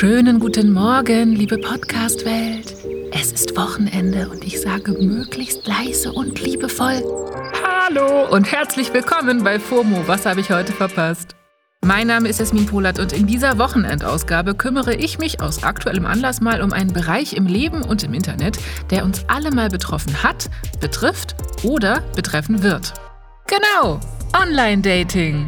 Schönen guten Morgen, liebe Podcast-Welt. Es ist Wochenende und ich sage möglichst leise und liebevoll Hallo und herzlich willkommen bei FOMO. Was habe ich heute verpasst? Mein Name ist Jasmin Polat und in dieser Wochenendausgabe kümmere ich mich aus aktuellem Anlass mal um einen Bereich im Leben und im Internet, der uns alle mal betroffen hat, betrifft oder betreffen wird. Genau, Online-Dating.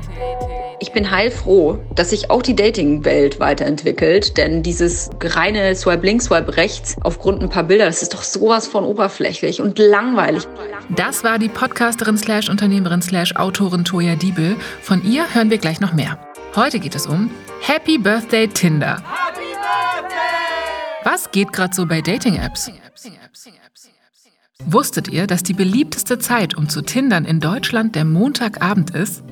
Ich bin heilfroh, dass sich auch die Dating-Welt weiterentwickelt, denn dieses reine Swipe links, Swipe rechts aufgrund ein paar Bilder, das ist doch sowas von oberflächlich und langweilig. Das war die Podcasterin slash Unternehmerin slash Autorin Toya Diebel. Von ihr hören wir gleich noch mehr. Heute geht es um Happy Birthday Tinder. Happy Birthday! Was geht gerade so bei Dating-Apps? Wusstet ihr, dass die beliebteste Zeit, um zu Tindern in Deutschland der Montagabend ist?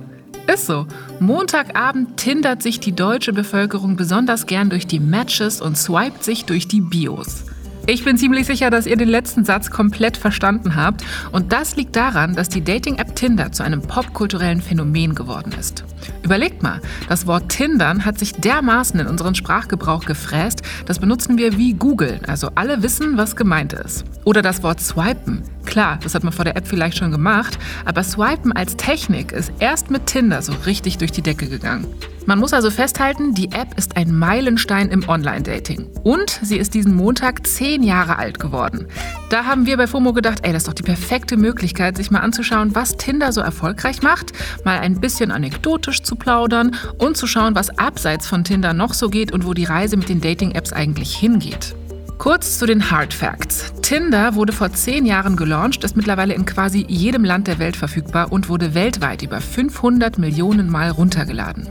Ist so. Montagabend tindert sich die deutsche Bevölkerung besonders gern durch die Matches und swiped sich durch die Bios. Ich bin ziemlich sicher, dass ihr den letzten Satz komplett verstanden habt. Und das liegt daran, dass die Dating-App Tinder zu einem popkulturellen Phänomen geworden ist. Überlegt mal, das Wort Tindern hat sich dermaßen in unseren Sprachgebrauch gefräst, das benutzen wir wie Google, also alle wissen, was gemeint ist. Oder das Wort Swipen. Klar, das hat man vor der App vielleicht schon gemacht, aber Swipen als Technik ist erst mit Tinder so richtig durch die Decke gegangen. Man muss also festhalten, die App ist ein Meilenstein im Online-Dating. Und sie ist diesen Montag zehn Jahre alt geworden. Da haben wir bei FOMO gedacht, ey, das ist doch die perfekte Möglichkeit, sich mal anzuschauen, was Tinder so erfolgreich macht, mal ein bisschen anekdotisch zu plaudern und zu schauen, was abseits von Tinder noch so geht und wo die Reise mit den Dating-Apps eigentlich hingeht. Kurz zu den Hard Facts. Tinder wurde vor zehn Jahren gelauncht, ist mittlerweile in quasi jedem Land der Welt verfügbar und wurde weltweit über 500 Millionen Mal runtergeladen.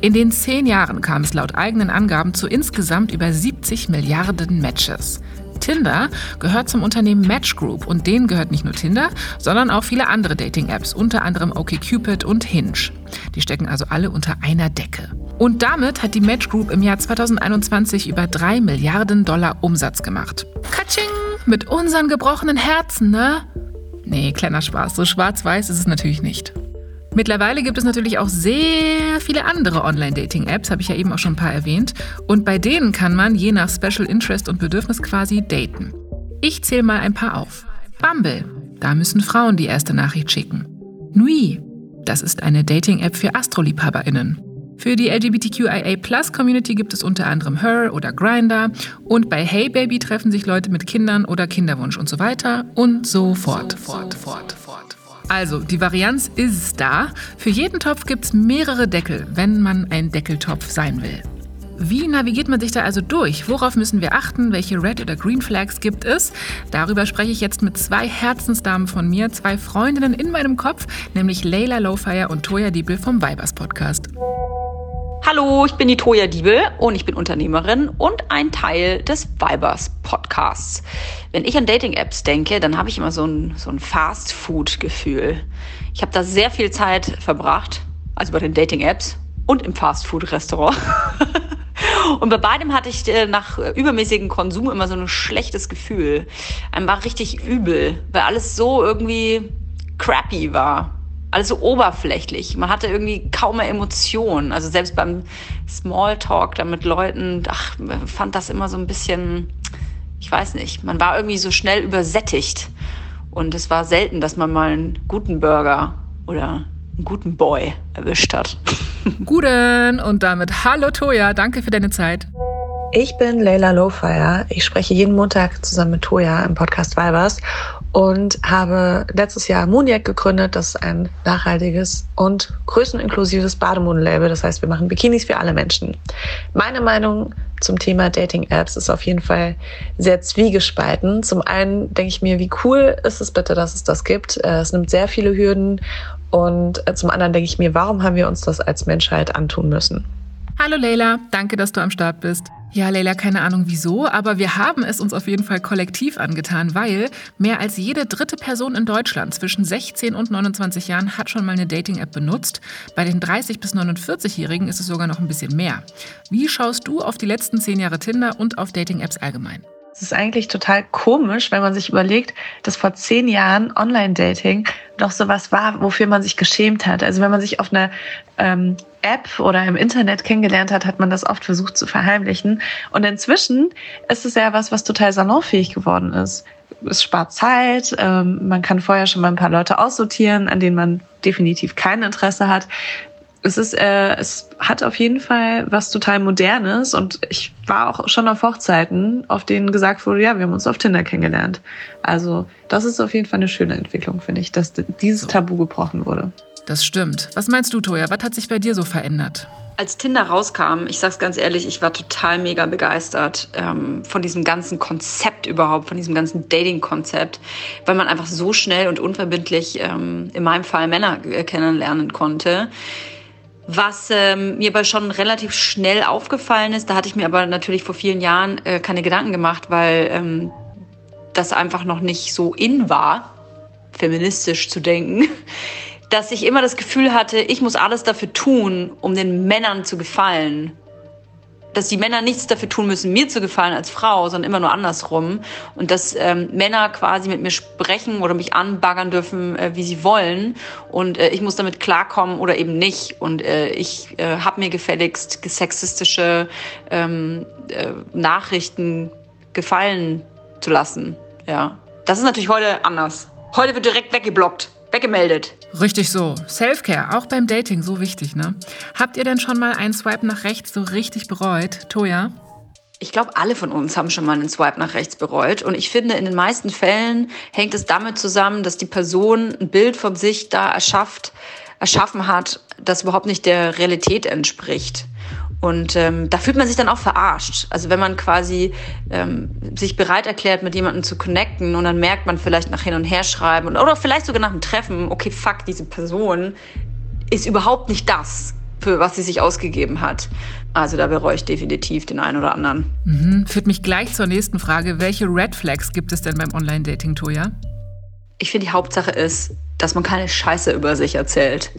In den zehn Jahren kam es laut eigenen Angaben zu insgesamt über 70 Milliarden Matches. Tinder gehört zum Unternehmen Match Group und denen gehört nicht nur Tinder, sondern auch viele andere Dating-Apps, unter anderem OkCupid und Hinge. Die stecken also alle unter einer Decke. Und damit hat die Match Group im Jahr 2021 über 3 Milliarden Dollar Umsatz gemacht. Katsching! Mit unseren gebrochenen Herzen, ne? Nee, kleiner Spaß. So schwarz-weiß ist es natürlich nicht. Mittlerweile gibt es natürlich auch sehr viele andere Online-Dating-Apps, habe ich ja eben auch schon ein paar erwähnt. Und bei denen kann man je nach Special Interest und Bedürfnis quasi daten. Ich zähle mal ein paar auf. Bumble, da müssen Frauen die erste Nachricht schicken. Nui, das ist eine Dating-App für Astroliebhaberinnen. Für die LGBTQIA-Plus-Community gibt es unter anderem Her oder Grinder und bei Hey Baby treffen sich Leute mit Kindern oder Kinderwunsch und so weiter und so fort. Fort, fort, fort. Also, die Varianz ist da. Für jeden Topf gibt es mehrere Deckel, wenn man ein Deckeltopf sein will. Wie navigiert man sich da also durch? Worauf müssen wir achten? Welche Red oder Green Flags gibt es? Darüber spreche ich jetzt mit zwei Herzensdamen von mir, zwei Freundinnen in meinem Kopf, nämlich Leila Lowfire und Toya Diebel vom Vibers Podcast. Hallo, ich bin die Toja Diebel und ich bin Unternehmerin und ein Teil des Vibers Podcasts. Wenn ich an Dating-Apps denke, dann habe ich immer so ein, so ein Fast-Food-Gefühl. Ich habe da sehr viel Zeit verbracht, also bei den Dating-Apps und im Fast-Food-Restaurant. Und bei beidem hatte ich äh, nach übermäßigem Konsum immer so ein schlechtes Gefühl. Einem war richtig übel, weil alles so irgendwie crappy war alles so oberflächlich. Man hatte irgendwie kaum mehr Emotionen. Also selbst beim Smalltalk da mit Leuten, ach, fand das immer so ein bisschen, ich weiß nicht, man war irgendwie so schnell übersättigt. Und es war selten, dass man mal einen guten Burger oder einen guten Boy erwischt hat. Guten und damit hallo Toja, danke für deine Zeit. Ich bin Leila Lowfire. Ich spreche jeden Montag zusammen mit Toya im Podcast Vibers und habe letztes Jahr Mooniac gegründet. Das ist ein nachhaltiges und größeninklusives Bademodenlabel. Das heißt, wir machen Bikinis für alle Menschen. Meine Meinung zum Thema Dating-Apps ist auf jeden Fall sehr zwiegespalten. Zum einen denke ich mir, wie cool ist es bitte, dass es das gibt. Äh, es nimmt sehr viele Hürden. Und äh, zum anderen denke ich mir, warum haben wir uns das als Menschheit antun müssen? Hallo Leila, danke, dass du am Start bist. Ja, Leila, keine Ahnung wieso, aber wir haben es uns auf jeden Fall kollektiv angetan, weil mehr als jede dritte Person in Deutschland zwischen 16 und 29 Jahren hat schon mal eine Dating-App benutzt. Bei den 30 bis 49-Jährigen ist es sogar noch ein bisschen mehr. Wie schaust du auf die letzten zehn Jahre Tinder und auf Dating-Apps allgemein? Es ist eigentlich total komisch, wenn man sich überlegt, dass vor zehn Jahren Online-Dating doch sowas war, wofür man sich geschämt hat. Also wenn man sich auf einer ähm, App oder im Internet kennengelernt hat, hat man das oft versucht zu verheimlichen. Und inzwischen ist es ja was, was total salonfähig geworden ist. Es spart Zeit, ähm, man kann vorher schon mal ein paar Leute aussortieren, an denen man definitiv kein Interesse hat es ist, äh, es hat auf jeden Fall was total Modernes und ich war auch schon auf Hochzeiten, auf denen gesagt wurde, ja, wir haben uns auf Tinder kennengelernt. Also das ist auf jeden Fall eine schöne Entwicklung, finde ich, dass dieses Tabu gebrochen wurde. Das stimmt. Was meinst du, Toja? Was hat sich bei dir so verändert? Als Tinder rauskam, ich sag's ganz ehrlich, ich war total mega begeistert ähm, von diesem ganzen Konzept überhaupt, von diesem ganzen Dating-Konzept, weil man einfach so schnell und unverbindlich ähm, in meinem Fall Männer äh, kennenlernen konnte was ähm, mir aber schon relativ schnell aufgefallen ist, da hatte ich mir aber natürlich vor vielen Jahren äh, keine Gedanken gemacht, weil ähm, das einfach noch nicht so in war, feministisch zu denken, dass ich immer das Gefühl hatte, ich muss alles dafür tun, um den Männern zu gefallen dass die Männer nichts dafür tun müssen, mir zu gefallen als Frau, sondern immer nur andersrum. Und dass ähm, Männer quasi mit mir sprechen oder mich anbaggern dürfen, äh, wie sie wollen. Und äh, ich muss damit klarkommen oder eben nicht. Und äh, ich äh, habe mir gefälligst sexistische ähm, äh, Nachrichten gefallen zu lassen. Ja, das ist natürlich heute anders. Heute wird direkt weggeblockt weggemeldet. Richtig so. Selfcare, auch beim Dating, so wichtig, ne? Habt ihr denn schon mal einen Swipe nach rechts so richtig bereut? Toja? Ich glaube, alle von uns haben schon mal einen Swipe nach rechts bereut. Und ich finde, in den meisten Fällen hängt es damit zusammen, dass die Person ein Bild von sich da erschafft, erschaffen hat, das überhaupt nicht der Realität entspricht. Und ähm, da fühlt man sich dann auch verarscht. Also wenn man quasi ähm, sich bereit erklärt, mit jemandem zu connecten und dann merkt man vielleicht nach hin und her schreiben oder vielleicht sogar nach dem Treffen, okay, fuck, diese Person ist überhaupt nicht das, für was sie sich ausgegeben hat. Also da bereue ich definitiv den einen oder anderen. Mhm. Führt mich gleich zur nächsten Frage. Welche Red Flags gibt es denn beim Online-Dating, Toja? Ich finde, die Hauptsache ist, dass man keine Scheiße über sich erzählt.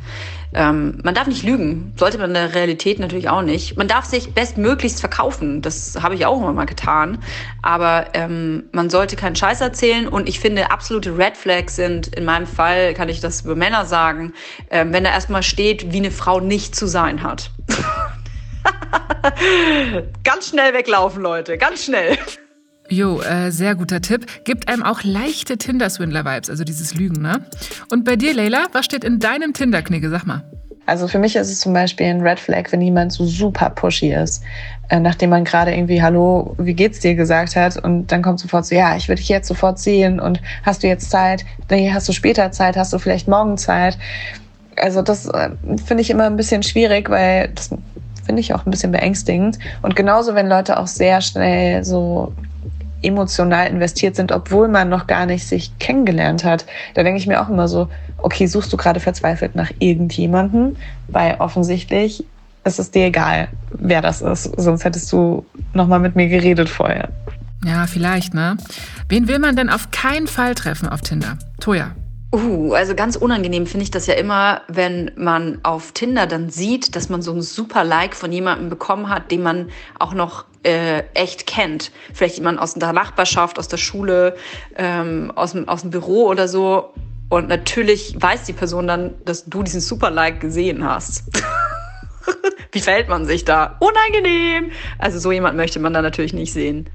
Ähm, man darf nicht lügen, sollte man in der Realität natürlich auch nicht. Man darf sich bestmöglichst verkaufen, das habe ich auch immer mal getan. Aber ähm, man sollte keinen Scheiß erzählen und ich finde, absolute Red Flags sind, in meinem Fall kann ich das über Männer sagen, ähm, wenn da erstmal steht, wie eine Frau nicht zu sein hat. ganz schnell weglaufen, Leute, ganz schnell. Jo, äh, sehr guter Tipp. Gibt einem auch leichte Tinder-Swindler-Vibes, also dieses Lügen, ne? Und bei dir, Leila, was steht in deinem Tinder-Knigge? Sag mal. Also für mich ist es zum Beispiel ein Red Flag, wenn jemand so super pushy ist, äh, nachdem man gerade irgendwie Hallo, wie geht's dir gesagt hat und dann kommt sofort so, ja, ich würde dich jetzt sofort sehen und hast du jetzt Zeit? Nee, hast du später Zeit? Hast du vielleicht morgen Zeit? Also das äh, finde ich immer ein bisschen schwierig, weil das finde ich auch ein bisschen beängstigend. Und genauso, wenn Leute auch sehr schnell so emotional investiert sind, obwohl man noch gar nicht sich kennengelernt hat. Da denke ich mir auch immer so, okay, suchst du gerade verzweifelt nach irgendjemanden? Weil offensichtlich ist es dir egal, wer das ist. Sonst hättest du noch mal mit mir geredet vorher. Ja, vielleicht, ne? Wen will man denn auf keinen Fall treffen auf Tinder? Toja. Uh, also ganz unangenehm finde ich das ja immer, wenn man auf Tinder dann sieht, dass man so ein super Like von jemandem bekommen hat, den man auch noch äh, echt kennt. Vielleicht jemand aus der Nachbarschaft, aus der Schule, ähm, aus, dem, aus dem Büro oder so. Und natürlich weiß die Person dann, dass du diesen super Like gesehen hast. Wie verhält man sich da? Unangenehm! Also so jemand möchte man da natürlich nicht sehen.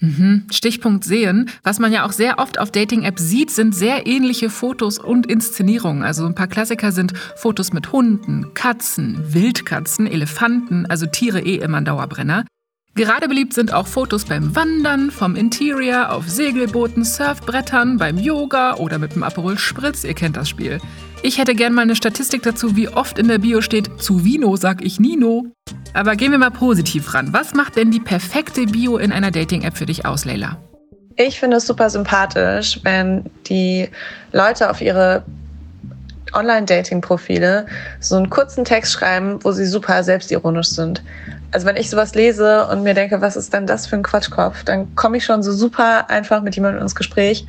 Mhm. Stichpunkt sehen. Was man ja auch sehr oft auf Dating-Apps sieht, sind sehr ähnliche Fotos und Inszenierungen. Also ein paar Klassiker sind Fotos mit Hunden, Katzen, Wildkatzen, Elefanten, also Tiere eh immer ein Dauerbrenner. Gerade beliebt sind auch Fotos beim Wandern, vom Interior, auf Segelbooten, Surfbrettern, beim Yoga oder mit dem Aperol Spritz. Ihr kennt das Spiel. Ich hätte gern mal eine Statistik dazu, wie oft in der Bio steht, zu Vino sag ich Nino. Aber gehen wir mal positiv ran. Was macht denn die perfekte Bio in einer Dating-App für dich aus, Leila? Ich finde es super sympathisch, wenn die Leute auf ihre Online-Dating-Profile so einen kurzen Text schreiben, wo sie super selbstironisch sind. Also wenn ich sowas lese und mir denke, was ist denn das für ein Quatschkopf, dann komme ich schon so super einfach mit jemandem ins Gespräch.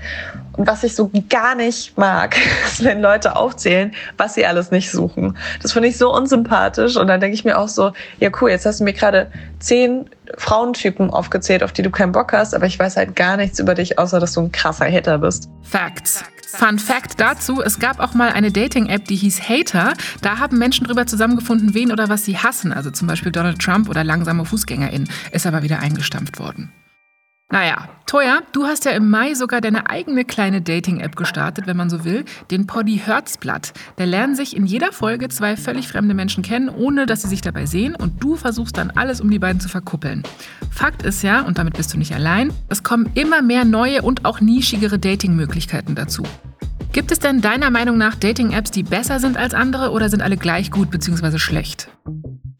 Und was ich so gar nicht mag, ist, wenn Leute aufzählen, was sie alles nicht suchen. Das finde ich so unsympathisch. Und dann denke ich mir auch so, ja cool, jetzt hast du mir gerade zehn Frauentypen aufgezählt, auf die du keinen Bock hast, aber ich weiß halt gar nichts über dich, außer dass du ein krasser Hater bist. Facts. Fun Fact dazu, es gab auch mal eine Dating-App, die hieß Hater. Da haben Menschen drüber zusammengefunden, wen oder was sie hassen, also zum Beispiel Donald Trump oder langsame FußgängerInnen. Ist aber wieder eingestampft worden. Naja, Toya, du hast ja im Mai sogar deine eigene kleine Dating-App gestartet, wenn man so will, den Poddy Herzblatt. Da lernen sich in jeder Folge zwei völlig fremde Menschen kennen, ohne dass sie sich dabei sehen und du versuchst dann alles, um die beiden zu verkuppeln. Fakt ist ja, und damit bist du nicht allein, es kommen immer mehr neue und auch nischigere Dating-Möglichkeiten dazu. Gibt es denn deiner Meinung nach Dating-Apps, die besser sind als andere oder sind alle gleich gut bzw. schlecht?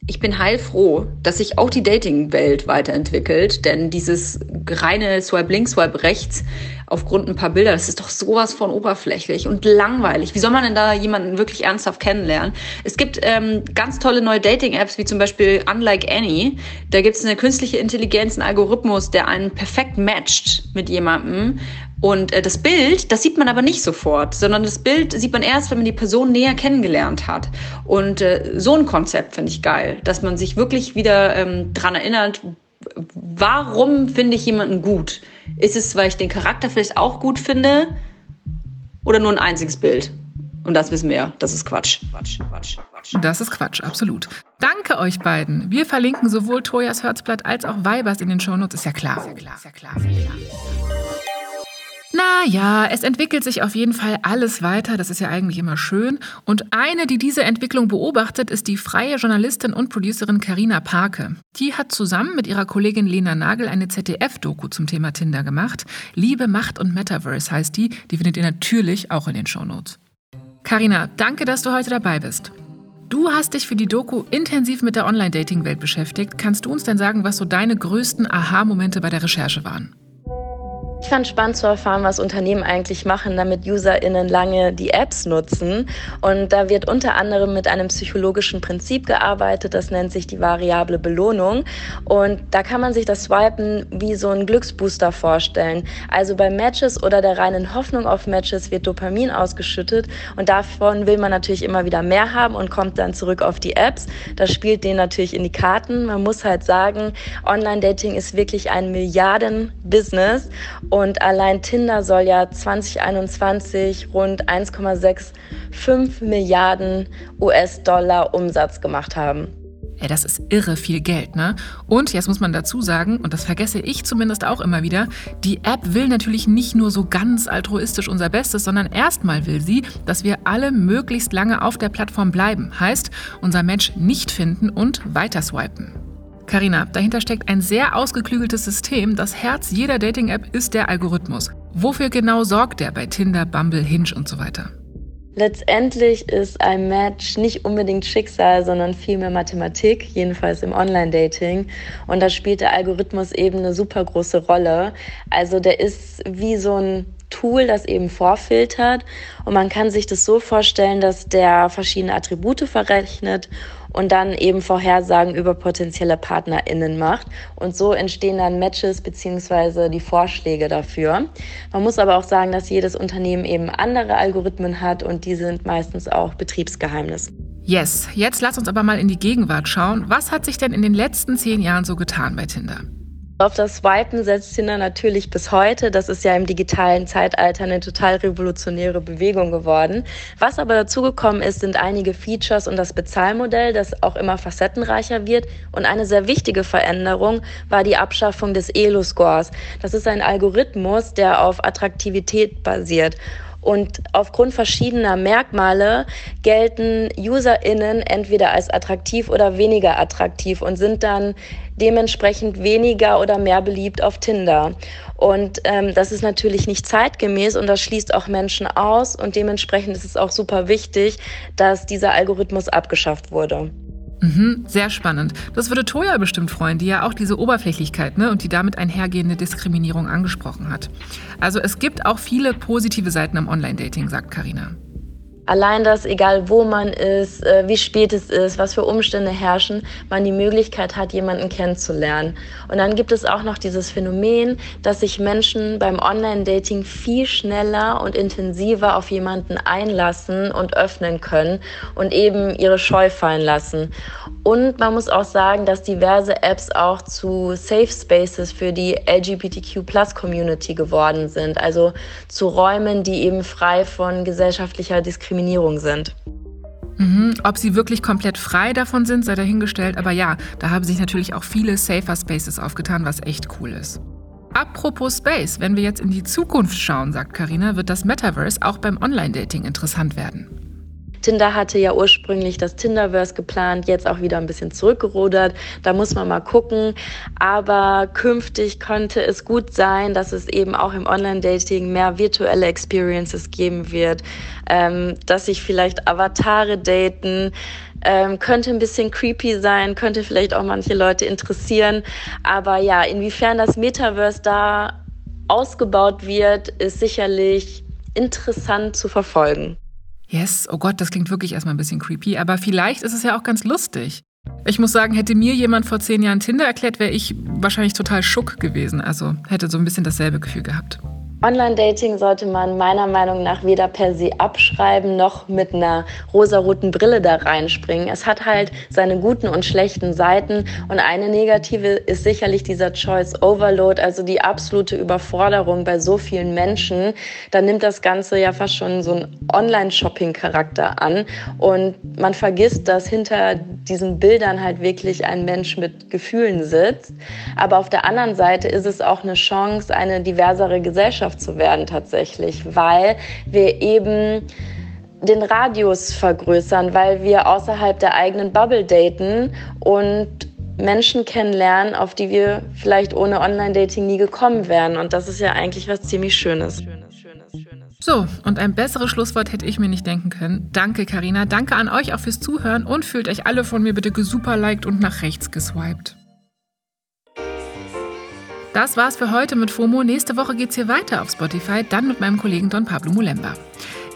Ich bin heilfroh, dass sich auch die Dating-Welt weiterentwickelt, denn dieses reine Swipe links, Swipe rechts aufgrund ein paar Bilder, das ist doch sowas von oberflächlich und langweilig. Wie soll man denn da jemanden wirklich ernsthaft kennenlernen? Es gibt ähm, ganz tolle neue Dating-Apps, wie zum Beispiel Unlike Any. Da gibt es eine künstliche Intelligenz, einen Algorithmus, der einen perfekt matcht mit jemandem. Und äh, das Bild, das sieht man aber nicht sofort, sondern das Bild sieht man erst, wenn man die Person näher kennengelernt hat. Und äh, so ein Konzept finde ich geil, dass man sich wirklich wieder ähm, dran erinnert, warum finde ich jemanden gut? Ist es, weil ich den Charakter vielleicht auch gut finde oder nur ein einziges Bild? Und das wissen wir ja, das ist Quatsch. Quatsch, Quatsch, Quatsch. Das ist Quatsch, absolut. Danke euch beiden. Wir verlinken sowohl Toyas Herzblatt als auch Weibers in den Shownotes, ist ja klar. Ist ja klar, ist ja klar. Ist ja klar. Ja, es entwickelt sich auf jeden Fall alles weiter, das ist ja eigentlich immer schön. Und eine, die diese Entwicklung beobachtet, ist die freie Journalistin und Producerin Karina Parke. Die hat zusammen mit ihrer Kollegin Lena Nagel eine ZDF-Doku zum Thema Tinder gemacht. Liebe, Macht und Metaverse heißt die, die findet ihr natürlich auch in den Shownotes. Karina, danke, dass du heute dabei bist. Du hast dich für die Doku intensiv mit der Online-Dating-Welt beschäftigt. Kannst du uns denn sagen, was so deine größten Aha-Momente bei der Recherche waren? Ich fand spannend zu erfahren, was Unternehmen eigentlich machen, damit UserInnen lange die Apps nutzen. Und da wird unter anderem mit einem psychologischen Prinzip gearbeitet, das nennt sich die variable Belohnung. Und da kann man sich das Swipen wie so ein Glücksbooster vorstellen. Also bei Matches oder der reinen Hoffnung auf Matches wird Dopamin ausgeschüttet und davon will man natürlich immer wieder mehr haben und kommt dann zurück auf die Apps. Das spielt denen natürlich in die Karten. Man muss halt sagen, Online-Dating ist wirklich ein Milliarden-Business und allein Tinder soll ja 2021 rund 1,65 Milliarden US-Dollar Umsatz gemacht haben. Ey, das ist irre viel Geld, ne? Und jetzt muss man dazu sagen, und das vergesse ich zumindest auch immer wieder, die App will natürlich nicht nur so ganz altruistisch unser Bestes, sondern erstmal will sie, dass wir alle möglichst lange auf der Plattform bleiben. Heißt, unser Match nicht finden und weiter swipen. Karina, dahinter steckt ein sehr ausgeklügeltes System. Das Herz jeder Dating-App ist der Algorithmus. Wofür genau sorgt der bei Tinder, Bumble, Hinge und so weiter? Letztendlich ist ein Match nicht unbedingt Schicksal, sondern vielmehr Mathematik, jedenfalls im Online-Dating. Und da spielt der Algorithmus eben eine super große Rolle. Also der ist wie so ein Tool, das eben vorfiltert. Und man kann sich das so vorstellen, dass der verschiedene Attribute verrechnet und dann eben Vorhersagen über potenzielle PartnerInnen macht. Und so entstehen dann Matches beziehungsweise die Vorschläge dafür. Man muss aber auch sagen, dass jedes Unternehmen eben andere Algorithmen hat und die sind meistens auch Betriebsgeheimnis. Yes, jetzt lass uns aber mal in die Gegenwart schauen. Was hat sich denn in den letzten zehn Jahren so getan bei Tinder? Auf das Swipen setzt Tinder natürlich bis heute. Das ist ja im digitalen Zeitalter eine total revolutionäre Bewegung geworden. Was aber dazugekommen ist, sind einige Features und das Bezahlmodell, das auch immer facettenreicher wird. Und eine sehr wichtige Veränderung war die Abschaffung des Elo-Scores. Das ist ein Algorithmus, der auf Attraktivität basiert. Und aufgrund verschiedener Merkmale gelten UserInnen entweder als attraktiv oder weniger attraktiv und sind dann dementsprechend weniger oder mehr beliebt auf Tinder. Und ähm, das ist natürlich nicht zeitgemäß und das schließt auch Menschen aus und dementsprechend ist es auch super wichtig, dass dieser Algorithmus abgeschafft wurde. Mhm, sehr spannend. Das würde Toya bestimmt freuen, die ja auch diese Oberflächlichkeit ne, und die damit einhergehende Diskriminierung angesprochen hat. Also es gibt auch viele positive Seiten am Online-Dating, sagt Karina. Allein das, egal wo man ist, äh, wie spät es ist, was für Umstände herrschen, man die Möglichkeit hat, jemanden kennenzulernen. Und dann gibt es auch noch dieses Phänomen, dass sich Menschen beim Online-Dating viel schneller und intensiver auf jemanden einlassen und öffnen können und eben ihre Scheu fallen lassen. Und man muss auch sagen, dass diverse Apps auch zu Safe Spaces für die LGBTQ-Plus-Community geworden sind. Also zu Räumen, die eben frei von gesellschaftlicher Diskriminierung sind. Mhm. Ob sie wirklich komplett frei davon sind, sei dahingestellt. Aber ja, da haben sich natürlich auch viele Safer Spaces aufgetan, was echt cool ist. Apropos Space, wenn wir jetzt in die Zukunft schauen, sagt Karina, wird das Metaverse auch beim Online-Dating interessant werden. Tinder hatte ja ursprünglich das Tinderverse geplant, jetzt auch wieder ein bisschen zurückgerudert. Da muss man mal gucken. Aber künftig könnte es gut sein, dass es eben auch im Online-Dating mehr virtuelle Experiences geben wird, ähm, dass sich vielleicht Avatare daten. Ähm, könnte ein bisschen creepy sein, könnte vielleicht auch manche Leute interessieren. Aber ja, inwiefern das Metaverse da ausgebaut wird, ist sicherlich interessant zu verfolgen. Yes, oh Gott, das klingt wirklich erstmal ein bisschen creepy, aber vielleicht ist es ja auch ganz lustig. Ich muss sagen, hätte mir jemand vor zehn Jahren Tinder erklärt, wäre ich wahrscheinlich total schock gewesen. Also hätte so ein bisschen dasselbe Gefühl gehabt. Online-Dating sollte man meiner Meinung nach weder per se abschreiben noch mit einer rosaroten Brille da reinspringen. Es hat halt seine guten und schlechten Seiten und eine negative ist sicherlich dieser Choice Overload, also die absolute Überforderung bei so vielen Menschen. Da nimmt das Ganze ja fast schon so einen Online-Shopping-Charakter an und man vergisst, dass hinter diesen Bildern halt wirklich ein Mensch mit Gefühlen sitzt. Aber auf der anderen Seite ist es auch eine Chance, eine diversere Gesellschaft Gesellschaft zu werden tatsächlich, weil wir eben den Radius vergrößern, weil wir außerhalb der eigenen Bubble daten und Menschen kennenlernen, auf die wir vielleicht ohne Online-Dating nie gekommen wären. Und das ist ja eigentlich was ziemlich Schönes. So, und ein besseres Schlusswort hätte ich mir nicht denken können. Danke, Karina. Danke an euch auch fürs Zuhören und fühlt euch alle von mir bitte gesuperliked und nach rechts geswiped. Das war's für heute mit FOMO. Nächste Woche geht's hier weiter auf Spotify, dann mit meinem Kollegen Don Pablo Mulemba.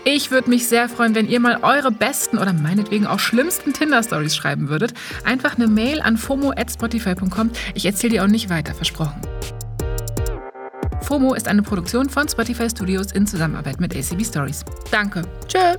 Ich würde mich sehr freuen, wenn ihr mal eure besten oder meinetwegen auch schlimmsten Tinder-Stories schreiben würdet. Einfach eine Mail an fomo.spotify.com. Ich erzähle dir auch nicht weiter, versprochen. FOMO ist eine Produktion von Spotify Studios in Zusammenarbeit mit ACB Stories. Danke. Tschö.